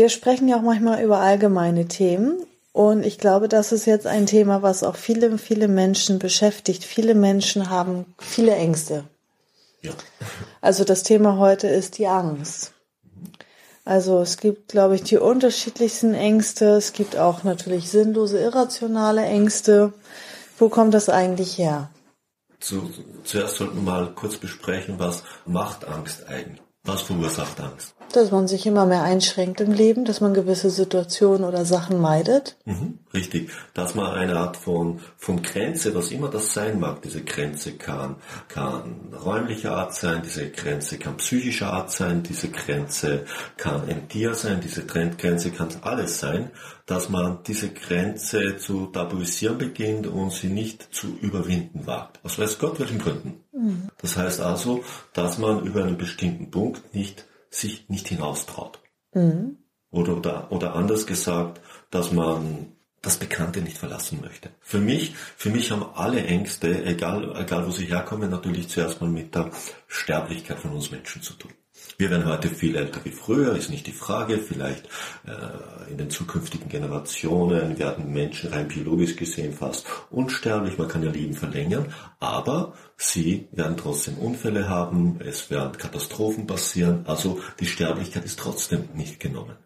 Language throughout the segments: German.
Wir sprechen ja auch manchmal über allgemeine Themen und ich glaube, das ist jetzt ein Thema, was auch viele, viele Menschen beschäftigt. Viele Menschen haben viele Ängste. Ja. Also das Thema heute ist die Angst. Also es gibt, glaube ich, die unterschiedlichsten Ängste. Es gibt auch natürlich sinnlose, irrationale Ängste. Wo kommt das eigentlich her? Zu, zuerst sollten wir mal kurz besprechen, was macht Angst eigentlich? Was verursacht Angst? Dass man sich immer mehr einschränkt im Leben, dass man gewisse Situationen oder Sachen meidet. Mhm, richtig. Dass man eine Art von, von Grenze, was immer das sein mag, diese Grenze kann, kann räumlicher Art sein, diese Grenze kann psychischer Art sein, diese Grenze kann ein Tier sein, diese Trendgrenze kann alles sein, dass man diese Grenze zu tabuisieren beginnt und sie nicht zu überwinden wagt. Aus weiß Gott welchen Gründen. Mhm. Das heißt also, dass man über einen bestimmten Punkt nicht sich nicht hinaustraut. Mhm. Oder, oder, oder anders gesagt, dass man das Bekannte nicht verlassen möchte. Für mich, für mich haben alle Ängste, egal, egal wo sie herkommen, natürlich zuerst mal mit der Sterblichkeit von uns Menschen zu tun. Wir werden heute viel älter wie früher, ist nicht die Frage. Vielleicht äh, in den zukünftigen Generationen werden Menschen rein biologisch gesehen fast unsterblich. Man kann ihr Leben verlängern, aber sie werden trotzdem Unfälle haben, es werden Katastrophen passieren. Also die Sterblichkeit ist trotzdem nicht genommen.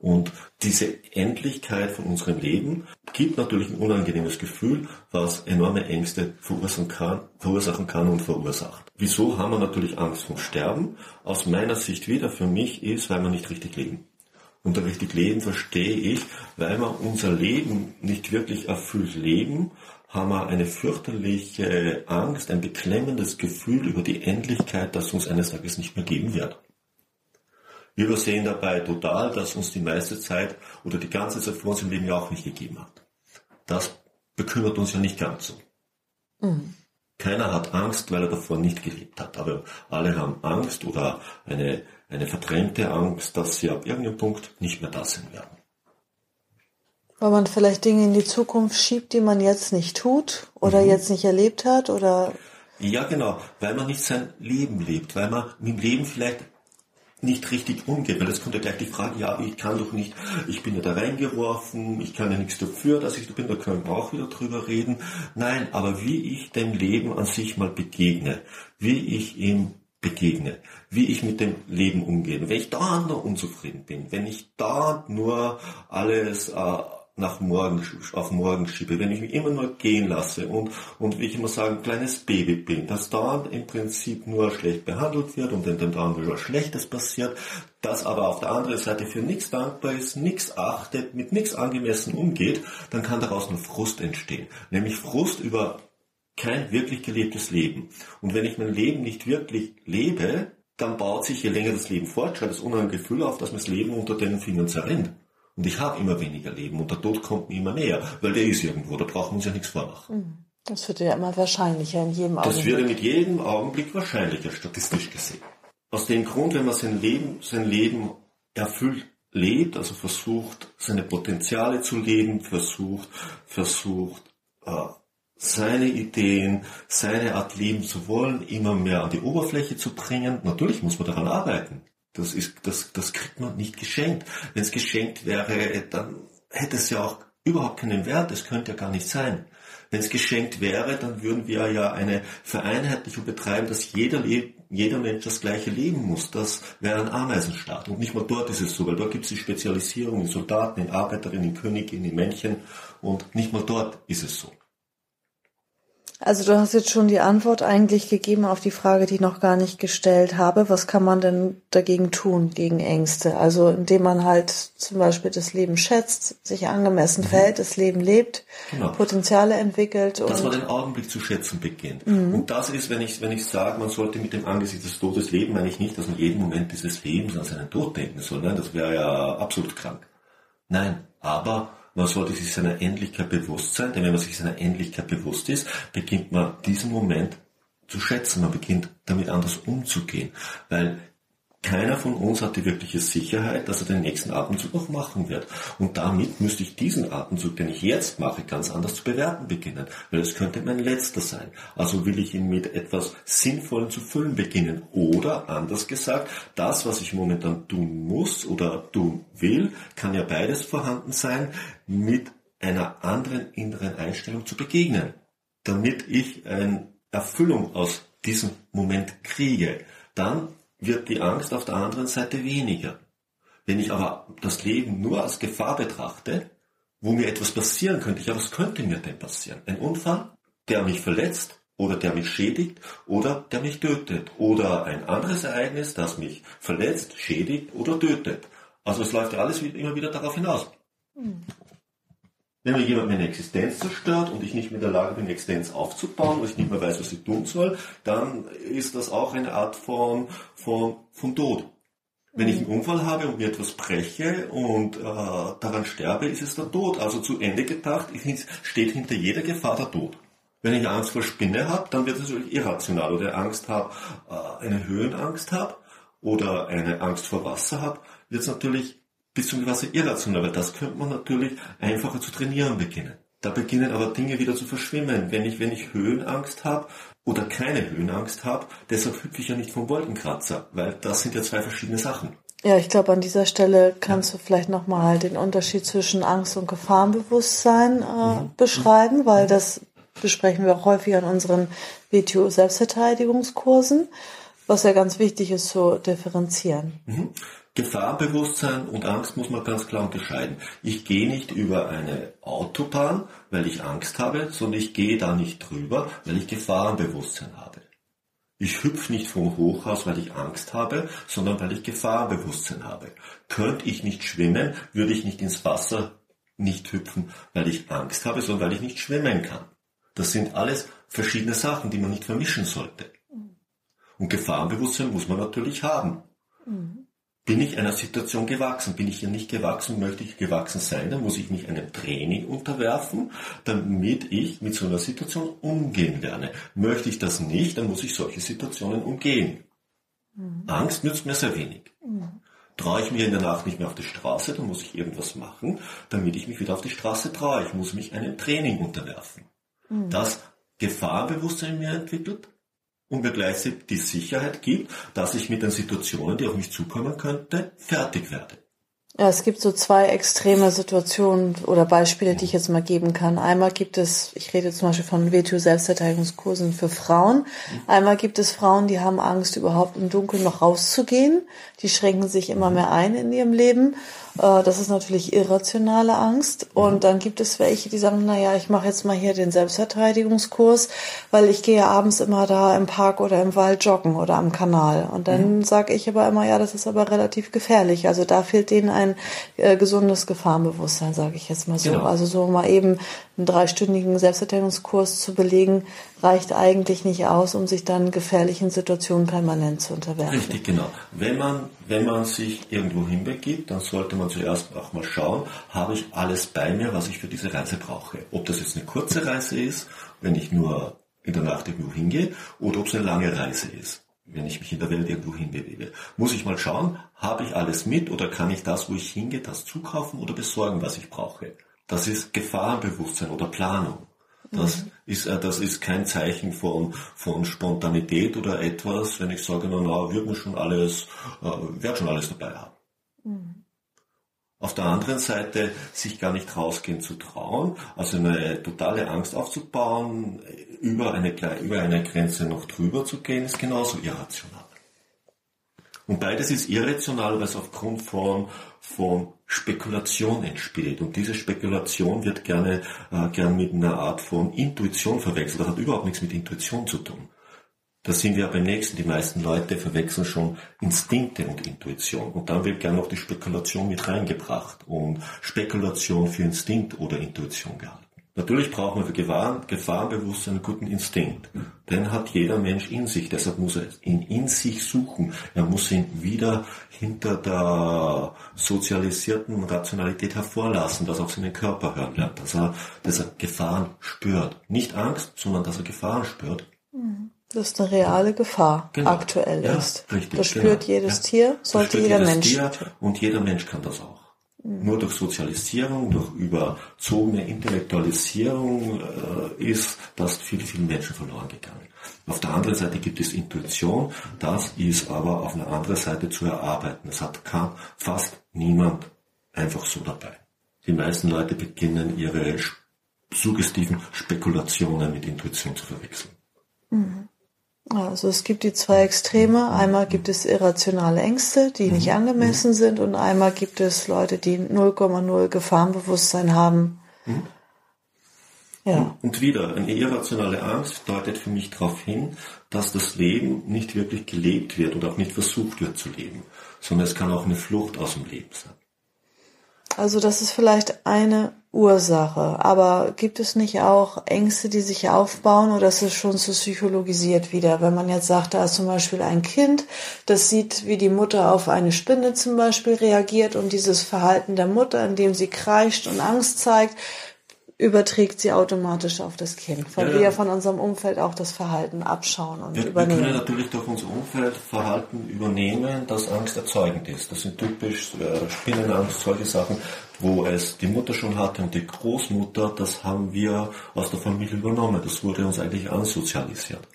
Und diese Endlichkeit von unserem Leben gibt natürlich ein unangenehmes Gefühl, was enorme Ängste verursachen kann, verursachen kann und verursacht. Wieso haben wir natürlich Angst vom Sterben? Aus meiner Sicht wieder für mich ist, weil wir nicht richtig leben. Unter richtig leben verstehe ich, weil wir unser Leben nicht wirklich erfüllt leben, haben wir eine fürchterliche Angst, ein beklemmendes Gefühl über die Endlichkeit, das uns eines Tages nicht mehr geben wird. Wir übersehen dabei total, dass uns die meiste Zeit oder die ganze Zeit vor uns im Leben ja auch nicht gegeben hat. Das bekümmert uns ja nicht ganz so. Mhm. Keiner hat Angst, weil er davor nicht gelebt hat. Aber alle haben Angst oder eine, eine verdrängte Angst, dass sie ab irgendeinem Punkt nicht mehr da sein werden. Weil man vielleicht Dinge in die Zukunft schiebt, die man jetzt nicht tut oder mhm. jetzt nicht erlebt hat oder ja, genau, weil man nicht sein Leben lebt, weil man mit dem Leben vielleicht nicht richtig umgeht, weil das kommt ja gleich die Frage, ja, ich kann doch nicht, ich bin ja da reingeworfen, ich kann ja nichts dafür, dass ich da bin, da können wir auch wieder drüber reden. Nein, aber wie ich dem Leben an sich mal begegne, wie ich ihm begegne, wie ich mit dem Leben umgehe. Wenn ich da nur unzufrieden bin, wenn ich da nur alles äh, nach morgen, auf morgen schiebe, wenn ich mich immer nur gehen lasse und, und wie ich immer sage, ein kleines Baby bin, das dauernd im Prinzip nur schlecht behandelt wird und in dem dauernd wieder Schlechtes passiert, das aber auf der anderen Seite für nichts dankbar ist, nichts achtet, mit nichts angemessen umgeht, dann kann daraus nur Frust entstehen. Nämlich Frust über kein wirklich gelebtes Leben. Und wenn ich mein Leben nicht wirklich lebe, dann baut sich, je länger das Leben fortschreitet, das unangenehme Gefühl auf, dass mir das Leben unter den Fingern zerrinnt. Und ich habe immer weniger Leben und der Tod kommt mir immer näher, weil der ist irgendwo, da brauchen wir uns ja nichts vormachen. Mhm. Das wird ja immer wahrscheinlicher in jedem Augenblick. Das wird mit jedem Augenblick wahrscheinlicher, statistisch gesehen. Aus dem Grund, wenn man sein Leben, sein Leben erfüllt lebt, also versucht, seine Potenziale zu leben, versucht, versucht, äh, seine Ideen, seine Art leben zu wollen, immer mehr an die Oberfläche zu bringen. Natürlich muss man daran arbeiten. Das, ist, das, das kriegt man nicht geschenkt. Wenn es geschenkt wäre, dann hätte es ja auch überhaupt keinen Wert. Es könnte ja gar nicht sein. Wenn es geschenkt wäre, dann würden wir ja eine Vereinheitlichung betreiben, dass jeder, jeder Mensch das gleiche leben muss. Das wäre ein Ameisenstaat. Und nicht mal dort ist es so, weil dort gibt es die Spezialisierung in Soldaten, in Arbeiterinnen, in Königinnen, in Männchen. Und nicht mal dort ist es so. Also du hast jetzt schon die Antwort eigentlich gegeben auf die Frage, die ich noch gar nicht gestellt habe. Was kann man denn dagegen tun, gegen Ängste? Also indem man halt zum Beispiel das Leben schätzt, sich angemessen mhm. verhält, das Leben lebt, genau. Potenziale entwickelt. Dass man den Augenblick zu schätzen beginnt. Mhm. Und das ist, wenn ich, wenn ich sage, man sollte mit dem Angesicht des Todes leben, meine ich nicht, dass man jeden Moment dieses Lebens an seinen Tod denken soll. Nein, das wäre ja absolut krank. Nein, aber man sollte sich seiner Endlichkeit bewusst sein, denn wenn man sich seiner Endlichkeit bewusst ist, beginnt man diesen Moment zu schätzen, man beginnt damit anders umzugehen, weil keiner von uns hat die wirkliche Sicherheit, dass er den nächsten Atemzug noch machen wird. Und damit müsste ich diesen Atemzug, den ich jetzt mache, ganz anders zu bewerten beginnen, weil es könnte mein letzter sein. Also will ich ihn mit etwas Sinnvollem zu füllen beginnen. Oder anders gesagt, das, was ich momentan tun muss oder tun will, kann ja beides vorhanden sein, mit einer anderen inneren Einstellung zu begegnen, damit ich eine Erfüllung aus diesem Moment kriege. Dann wird die Angst auf der anderen Seite weniger. Wenn ich aber das Leben nur als Gefahr betrachte, wo mir etwas passieren könnte, ja, was könnte mir denn passieren? Ein Unfall, der mich verletzt oder der mich schädigt oder der mich tötet oder ein anderes Ereignis, das mich verletzt, schädigt oder tötet. Also es läuft ja alles immer wieder darauf hinaus. Mhm. Wenn mir jemand meine Existenz zerstört und ich nicht mehr in der Lage bin, Existenz aufzubauen und ich nicht mehr weiß, was ich tun soll, dann ist das auch eine Art von, von, von Tod. Wenn ich einen Unfall habe und mir etwas breche und äh, daran sterbe, ist es der Tod. Also zu Ende gedacht steht hinter jeder Gefahr der Tod. Wenn ich Angst vor Spinne habe, dann wird es natürlich irrational. Oder Angst habe, äh, eine Höhenangst habe oder eine Angst vor Wasser habe, wird es natürlich bis zum gewissen irrational, weil das könnte man natürlich einfacher zu trainieren beginnen. Da beginnen aber Dinge wieder zu verschwimmen. Wenn ich, wenn ich Höhenangst habe oder keine Höhenangst habe, deshalb hüpfe ich ja nicht vom Wolkenkratzer, weil das sind ja zwei verschiedene Sachen. Ja, ich glaube, an dieser Stelle kannst ja. du vielleicht nochmal den Unterschied zwischen Angst und Gefahrenbewusstsein äh, mhm. beschreiben, weil das besprechen wir auch häufig an unseren WTO-Selbstverteidigungskursen, was ja ganz wichtig ist zu differenzieren. Mhm. Gefahrenbewusstsein und Angst muss man ganz klar unterscheiden. Ich gehe nicht über eine Autobahn, weil ich Angst habe, sondern ich gehe da nicht drüber, weil ich Gefahrenbewusstsein habe. Ich hüpfe nicht vom Hochhaus, weil ich Angst habe, sondern weil ich Gefahrenbewusstsein habe. Könnte ich nicht schwimmen, würde ich nicht ins Wasser nicht hüpfen, weil ich Angst habe, sondern weil ich nicht schwimmen kann. Das sind alles verschiedene Sachen, die man nicht vermischen sollte. Und Gefahrenbewusstsein muss man natürlich haben. Mhm. Bin ich einer Situation gewachsen? Bin ich ihr nicht gewachsen? Möchte ich gewachsen sein? Dann muss ich mich einem Training unterwerfen, damit ich mit so einer Situation umgehen lerne. Möchte ich das nicht, dann muss ich solche Situationen umgehen. Mhm. Angst nützt mir sehr wenig. Mhm. Traue ich mir in der Nacht nicht mehr auf die Straße, dann muss ich irgendwas machen, damit ich mich wieder auf die Straße traue. Ich muss mich einem Training unterwerfen. Mhm. Das Gefahrbewusstsein in mir entwickelt, und mir gleichzeitig die Sicherheit gibt, dass ich mit den Situationen, die auf mich zukommen könnte, fertig werde. Ja, es gibt so zwei extreme Situationen oder Beispiele, die ich jetzt mal geben kann. Einmal gibt es, ich rede zum Beispiel von WTO-Selbstverteidigungskursen für Frauen. Einmal gibt es Frauen, die haben Angst, überhaupt im Dunkeln noch rauszugehen. Die schränken sich immer mehr ein in ihrem Leben. Äh, das ist natürlich irrationale Angst. Und dann gibt es welche, die sagen, na ja, ich mache jetzt mal hier den Selbstverteidigungskurs, weil ich gehe abends immer da im Park oder im Wald joggen oder am Kanal. Und dann mhm. sage ich aber immer, ja, das ist aber relativ gefährlich. Also da fehlt denen ein äh, gesundes Gefahrenbewusstsein, sage ich jetzt mal so. Genau. Also so mal eben einen dreistündigen Selbstverteidigungskurs zu belegen, reicht eigentlich nicht aus, um sich dann gefährlichen Situationen permanent zu unterwerfen. Richtig, genau. Wenn man, wenn man sich irgendwo hinbegibt, dann sollte man zuerst auch mal schauen, habe ich alles bei mir, was ich für diese Reise brauche. Ob das jetzt eine kurze Reise ist, wenn ich nur in der Nacht irgendwo hingehe, oder ob es eine lange Reise ist wenn ich mich in der Welt irgendwo hinbewege. Muss ich mal schauen, habe ich alles mit oder kann ich das, wo ich hingehe, das zukaufen oder besorgen, was ich brauche. Das ist Gefahrenbewusstsein oder Planung. Das mhm. ist, äh, das ist kein Zeichen von, von Spontanität oder etwas, wenn ich sage, na, na, wird mir schon alles, äh, wird schon alles dabei haben. Mhm. Auf der anderen Seite, sich gar nicht rausgehen zu trauen, also eine totale Angst aufzubauen, über eine, über eine Grenze noch drüber zu gehen, ist genauso irrational. Und beides ist irrational, weil es aufgrund von, von Spekulation entsteht. Und diese Spekulation wird gerne, äh, gern mit einer Art von Intuition verwechselt. Das hat überhaupt nichts mit Intuition zu tun. Da sind wir beim nächsten. Die meisten Leute verwechseln schon Instinkte und Intuition. Und dann wird gerne noch die Spekulation mit reingebracht und Spekulation für Instinkt oder Intuition gehalten. Natürlich braucht man für Gefahren, Gefahrenbewusstsein einen guten Instinkt. Den hat jeder Mensch in sich. Deshalb muss er ihn in sich suchen. Er muss ihn wieder hinter der sozialisierten Rationalität hervorlassen, dass er auf seinen Körper hören lernt, dass er, dass er Gefahren spürt. Nicht Angst, sondern dass er Gefahren spürt. Mhm. Das ist eine reale Gefahr genau. aktuell ja, ist. Richtig, das spürt genau. jedes ja. Tier, sollte jeder Mensch. Tier und jeder Mensch kann das auch. Nur durch Sozialisierung, durch überzogene Intellektualisierung äh, ist das viel, vielen Menschen verloren gegangen. Auf der anderen Seite gibt es Intuition, das ist aber auf einer anderen Seite zu erarbeiten. Es hat kann fast niemand einfach so dabei. Die meisten Leute beginnen ihre suggestiven Spekulationen mit Intuition zu verwechseln. Mhm. Also es gibt die zwei Extreme. Einmal gibt es irrationale Ängste, die nicht mhm. angemessen sind, und einmal gibt es Leute, die 0,0 Gefahrenbewusstsein haben. Mhm. Ja. Und wieder, eine irrationale Angst deutet für mich darauf hin, dass das Leben nicht wirklich gelebt wird und auch nicht versucht wird zu leben, sondern es kann auch eine Flucht aus dem Leben sein. Also das ist vielleicht eine Ursache, aber gibt es nicht auch Ängste, die sich aufbauen oder ist es schon zu psychologisiert wieder? Wenn man jetzt sagt, da ist zum Beispiel ein Kind, das sieht, wie die Mutter auf eine Spinne zum Beispiel reagiert und dieses Verhalten der Mutter, indem sie kreischt und Angst zeigt, überträgt sie automatisch auf das Kind, weil ja, wir ja von unserem Umfeld auch das Verhalten abschauen und wir, übernehmen. Wir können natürlich durch unser Umfeld Verhalten übernehmen, das angsterzeugend ist. Das sind typisch äh, Spinnenangst, solche Sachen, wo es die Mutter schon hatte und die Großmutter, das haben wir aus der Familie übernommen. Das wurde uns eigentlich ansozialisiert.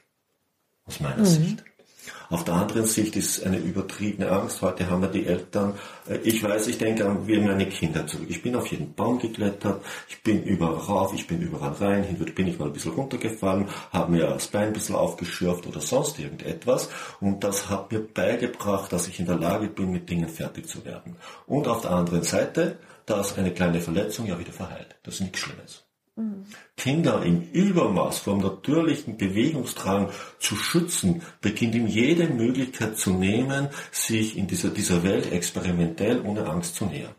Aus meiner mhm. Sicht. Auf der anderen Sicht ist eine übertriebene Angst. Heute haben wir die Eltern. Äh, ich weiß, ich denke an wie meine Kinder zurück. Ich bin auf jeden Baum geklettert, ich bin überall rauf, ich bin überall rein, hin bin ich mal ein bisschen runtergefallen, habe mir das Bein ein bisschen aufgeschürft oder sonst irgendetwas. Und das hat mir beigebracht, dass ich in der Lage bin, mit Dingen fertig zu werden. Und auf der anderen Seite, dass eine kleine Verletzung ja wieder verheilt. Das ist nichts Schlimmes. Kinder im Übermaß vom natürlichen Bewegungsdrang zu schützen, beginnt ihm jede Möglichkeit zu nehmen, sich in dieser, dieser Welt experimentell ohne Angst zu nähern.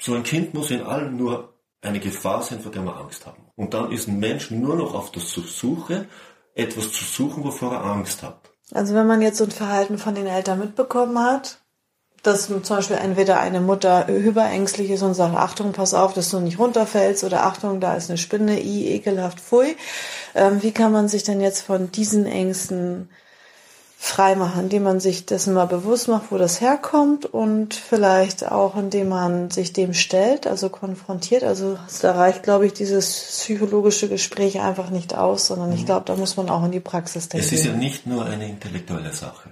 So ein Kind muss in allem nur eine Gefahr sein, vor der wir Angst haben. Und dann ist ein Mensch nur noch auf der Suche, etwas zu suchen, wovor er Angst hat. Also wenn man jetzt so ein Verhalten von den Eltern mitbekommen hat, dass zum Beispiel entweder eine Mutter hyperängstlich ist und sagt, Achtung, pass auf, dass du nicht runterfällst oder Achtung, da ist eine Spinne, i, ekelhaft, pfui. Ähm, wie kann man sich denn jetzt von diesen Ängsten freimachen, indem man sich dessen mal bewusst macht, wo das herkommt und vielleicht auch, indem man sich dem stellt, also konfrontiert. Also da reicht, glaube ich, dieses psychologische Gespräch einfach nicht aus, sondern ich mhm. glaube, da muss man auch in die Praxis denken. Es ist ja nicht nur eine intellektuelle Sache.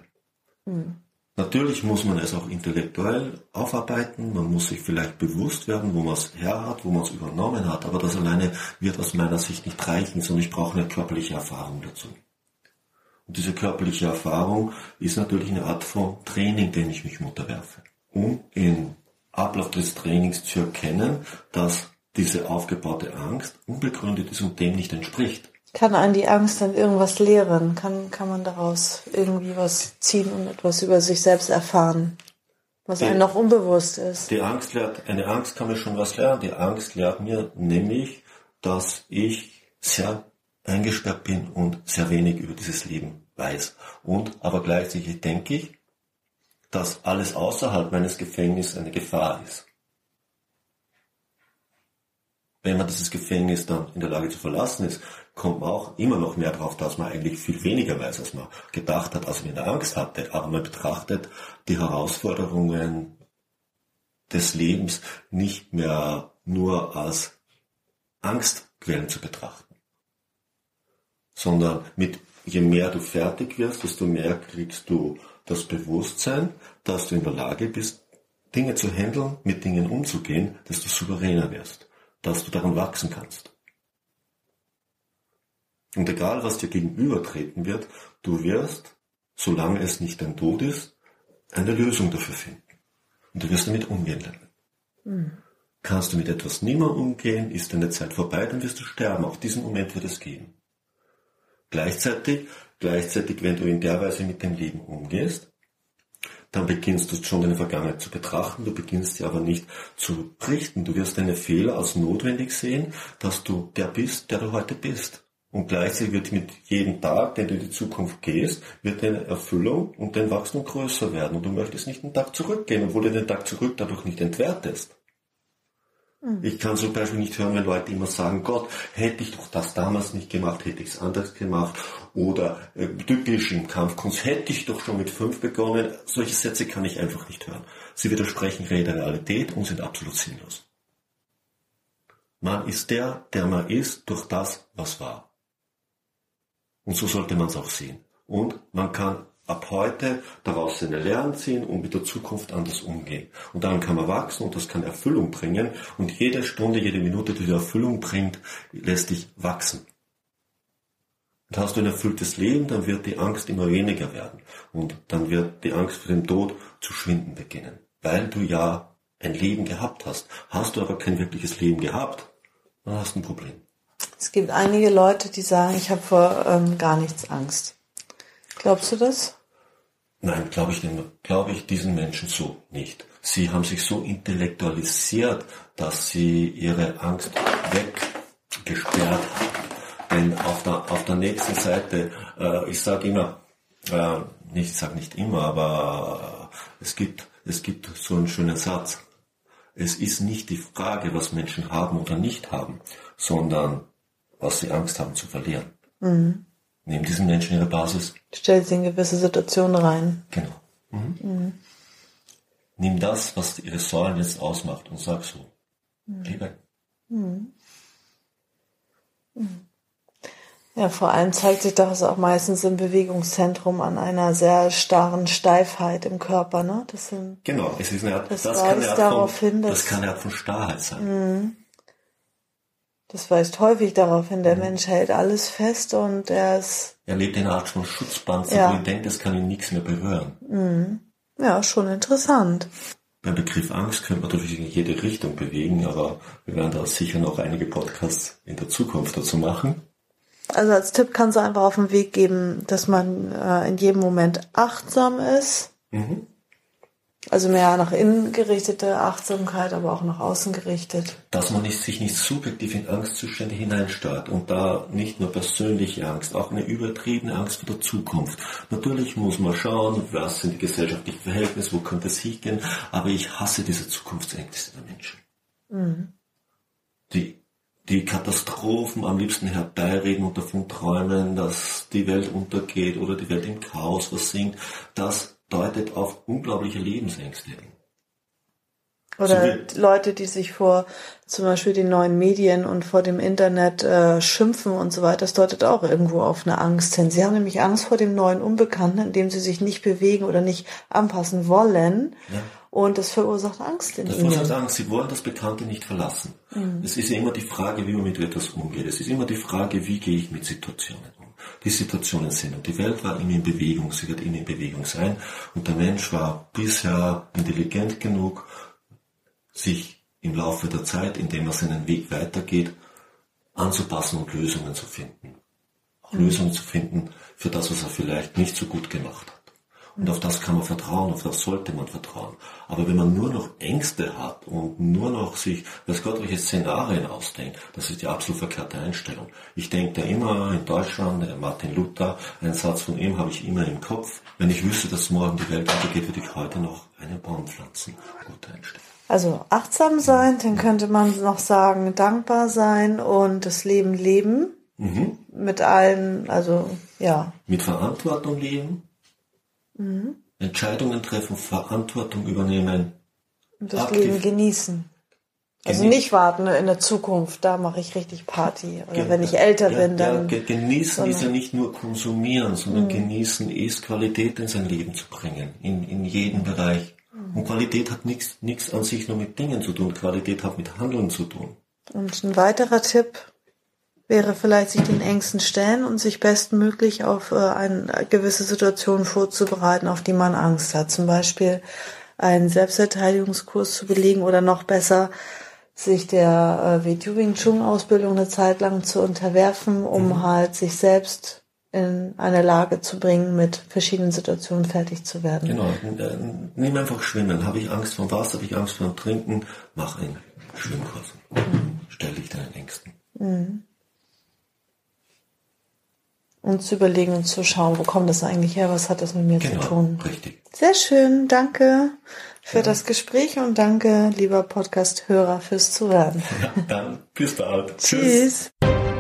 Mhm. Natürlich muss man es auch intellektuell aufarbeiten, man muss sich vielleicht bewusst werden, wo man es her hat, wo man es übernommen hat, aber das alleine wird aus meiner Sicht nicht reichen, sondern ich brauche eine körperliche Erfahrung dazu. Und diese körperliche Erfahrung ist natürlich eine Art von Training, dem ich mich unterwerfe, um im Ablauf des Trainings zu erkennen, dass diese aufgebaute Angst unbegründet ist und dem nicht entspricht kann einen die Angst dann irgendwas lehren? Kann, kann man daraus irgendwie was ziehen und etwas über sich selbst erfahren, was die, einem noch unbewusst ist? Die Angst lehrt, eine Angst kann mir schon was lernen. Die Angst lehrt mir nämlich, dass ich sehr eingesperrt bin und sehr wenig über dieses Leben weiß. Und aber gleichzeitig denke ich, dass alles außerhalb meines Gefängnisses eine Gefahr ist. Wenn man dieses Gefängnis dann in der Lage zu verlassen ist, kommt man auch immer noch mehr drauf, dass man eigentlich viel weniger weiß, als man gedacht hat, als man in der Angst hatte. Aber man betrachtet die Herausforderungen des Lebens nicht mehr nur als Angstquellen zu betrachten, sondern mit je mehr du fertig wirst, desto mehr kriegst du das Bewusstsein, dass du in der Lage bist, Dinge zu handeln, mit Dingen umzugehen, desto souveräner wirst, dass du daran wachsen kannst. Und egal, was dir gegenübertreten wird, du wirst, solange es nicht dein Tod ist, eine Lösung dafür finden. Und du wirst damit umgehen lernen. Mhm. Kannst du mit etwas nimmer umgehen, ist deine Zeit vorbei, dann wirst du sterben. Auch diesen Moment wird es geben. Gleichzeitig, gleichzeitig, wenn du in der Weise mit dem Leben umgehst, dann beginnst du schon deine Vergangenheit zu betrachten, du beginnst dir aber nicht zu richten. Du wirst deine Fehler als notwendig sehen, dass du der bist, der du heute bist. Und gleichzeitig wird mit jedem Tag, den du in die Zukunft gehst, wird deine Erfüllung und dein Wachstum größer werden. Und du möchtest nicht einen Tag zurückgehen, obwohl du den Tag zurück dadurch nicht entwertest. Mhm. Ich kann zum Beispiel nicht hören, wenn Leute immer sagen, Gott, hätte ich doch das damals nicht gemacht, hätte ich es anders gemacht. Oder äh, typisch im Kampfkunst, hätte ich doch schon mit fünf begonnen. Solche Sätze kann ich einfach nicht hören. Sie widersprechen der Realität und sind absolut sinnlos. Man ist der, der man ist, durch das, was war. Und so sollte man es auch sehen. Und man kann ab heute daraus seine Lehren ziehen und mit der Zukunft anders umgehen. Und daran kann man wachsen und das kann Erfüllung bringen. Und jede Stunde, jede Minute, die die Erfüllung bringt, lässt dich wachsen. Und hast du ein erfülltes Leben, dann wird die Angst immer weniger werden. Und dann wird die Angst vor dem Tod zu schwinden beginnen. Weil du ja ein Leben gehabt hast. Hast du aber kein wirkliches Leben gehabt, dann hast du ein Problem. Es gibt einige Leute, die sagen, ich habe vor ähm, gar nichts Angst. Glaubst du das? Nein, glaube ich, glaube ich diesen Menschen so nicht. Sie haben sich so intellektualisiert, dass sie ihre Angst weggesperrt haben. Denn auf der, auf der nächsten Seite, äh, ich sage immer, äh, nicht, ich sage nicht immer, aber äh, es gibt, es gibt so einen schönen Satz. Es ist nicht die Frage, was Menschen haben oder nicht haben, sondern was sie Angst haben zu verlieren. Mhm nehmen diesen Menschen ihre Basis. Stellt sie in gewisse Situationen rein. Genau. Mhm. Mhm. Nimm das, was ihre Säulen jetzt ausmacht und sag so. Mhm. Liebe. Mhm. mhm. Ja, vor allem zeigt sich das auch meistens im Bewegungszentrum an einer sehr starren Steifheit im Körper, ne? Das sind, genau, es ist eine Art, das, das kann eine Art von, hin, das kann eine Art von Starrheit sein. Das weist häufig darauf hin, der mhm. Mensch hält alles fest und er ist. Er lebt in einer Art von Schutzpanzer, ja. wo er denkt, es kann ihn nichts mehr berühren. Mhm. Ja, schon interessant. Beim Begriff Angst könnte man natürlich in jede Richtung bewegen, aber wir werden da sicher noch einige Podcasts in der Zukunft dazu machen. Also als Tipp kannst du einfach auf den Weg geben, dass man äh, in jedem Moment achtsam ist. Mhm. Also mehr nach innen gerichtete Achtsamkeit, aber auch nach außen gerichtet. Dass man nicht, sich nicht subjektiv in Angstzustände hineinsteuert und da nicht nur persönliche Angst, auch eine übertriebene Angst vor der Zukunft. Natürlich muss man schauen, was sind die gesellschaftlichen Verhältnisse, wo könnte es hingehen, aber ich hasse diese Zukunftsängste der Menschen. Mhm. Die, die Katastrophen am liebsten herbeireden und davon träumen, dass die Welt untergeht oder die Welt im Chaos versinkt, das deutet auf unglaubliche Lebensängste hin. Oder so Leute, die sich vor zum Beispiel den neuen Medien und vor dem Internet äh, schimpfen und so weiter, das deutet auch irgendwo auf eine Angst hin. Sie haben nämlich Angst vor dem neuen Unbekannten, in dem sie sich nicht bewegen oder nicht anpassen wollen. Ja. Und das verursacht Angst in das ihnen. Das verursacht Angst. Sie wollen das Bekannte nicht verlassen. Mhm. Es ist ja immer die Frage, wie man mit etwas umgeht. Es ist immer die Frage, wie gehe ich mit Situationen die Situationen sind. Und die Welt war immer in Bewegung, sie wird immer in Bewegung sein. Und der Mensch war bisher intelligent genug, sich im Laufe der Zeit, indem er seinen Weg weitergeht, anzupassen und Lösungen zu finden. Auch mhm. Lösungen zu finden für das, was er vielleicht nicht so gut gemacht hat. Und auf das kann man vertrauen, auf das sollte man vertrauen. Aber wenn man nur noch Ängste hat und nur noch sich, weiß Gott, welche Szenarien ausdenkt, das ist die absolut verkehrte Einstellung. Ich denke da immer in Deutschland, Martin Luther, ein Satz von ihm habe ich immer im Kopf. Wenn ich wüsste, dass morgen die Welt untergeht, würde ich heute noch einen Baum pflanzen. Gute Einstellung. Also achtsam sein, dann könnte man noch sagen, dankbar sein und das Leben leben. Mhm. Mit allen, also ja. Mit Verantwortung leben. Mhm. Entscheidungen treffen, Verantwortung übernehmen. Und das aktiv. Leben genießen. Also Genieß nicht warten in der Zukunft, da mache ich richtig Party. Oder Gen wenn ich älter ja, bin, dann. Ja, genießen ist ja nicht nur konsumieren, sondern mhm. genießen ist Qualität in sein Leben zu bringen. In, in jedem Bereich. Mhm. Und Qualität hat nichts an sich nur mit Dingen zu tun. Qualität hat mit Handeln zu tun. Und ein weiterer Tipp, wäre vielleicht sich den Ängsten stellen und sich bestmöglich auf äh, eine gewisse Situation vorzubereiten, auf die man Angst hat. Zum Beispiel einen Selbstverteidigungskurs zu belegen oder noch besser sich der äh, Wing Wing Chun Ausbildung eine Zeit lang zu unterwerfen, um mhm. halt sich selbst in eine Lage zu bringen, mit verschiedenen Situationen fertig zu werden. Genau. Äh, nimm einfach Schwimmen. Habe ich Angst vor Wasser, habe ich Angst vor Trinken, mach einen Schwimmkurs. Mhm. Stell dich deinen Ängsten. Mhm. Und zu überlegen und zu schauen, wo kommt das eigentlich her, was hat das mit mir genau, zu tun. Richtig. Sehr schön, danke für ja. das Gespräch und danke, lieber Podcast-Hörer, fürs Zuhören. Ja, dann bis bald. Tschüss. Tschüss.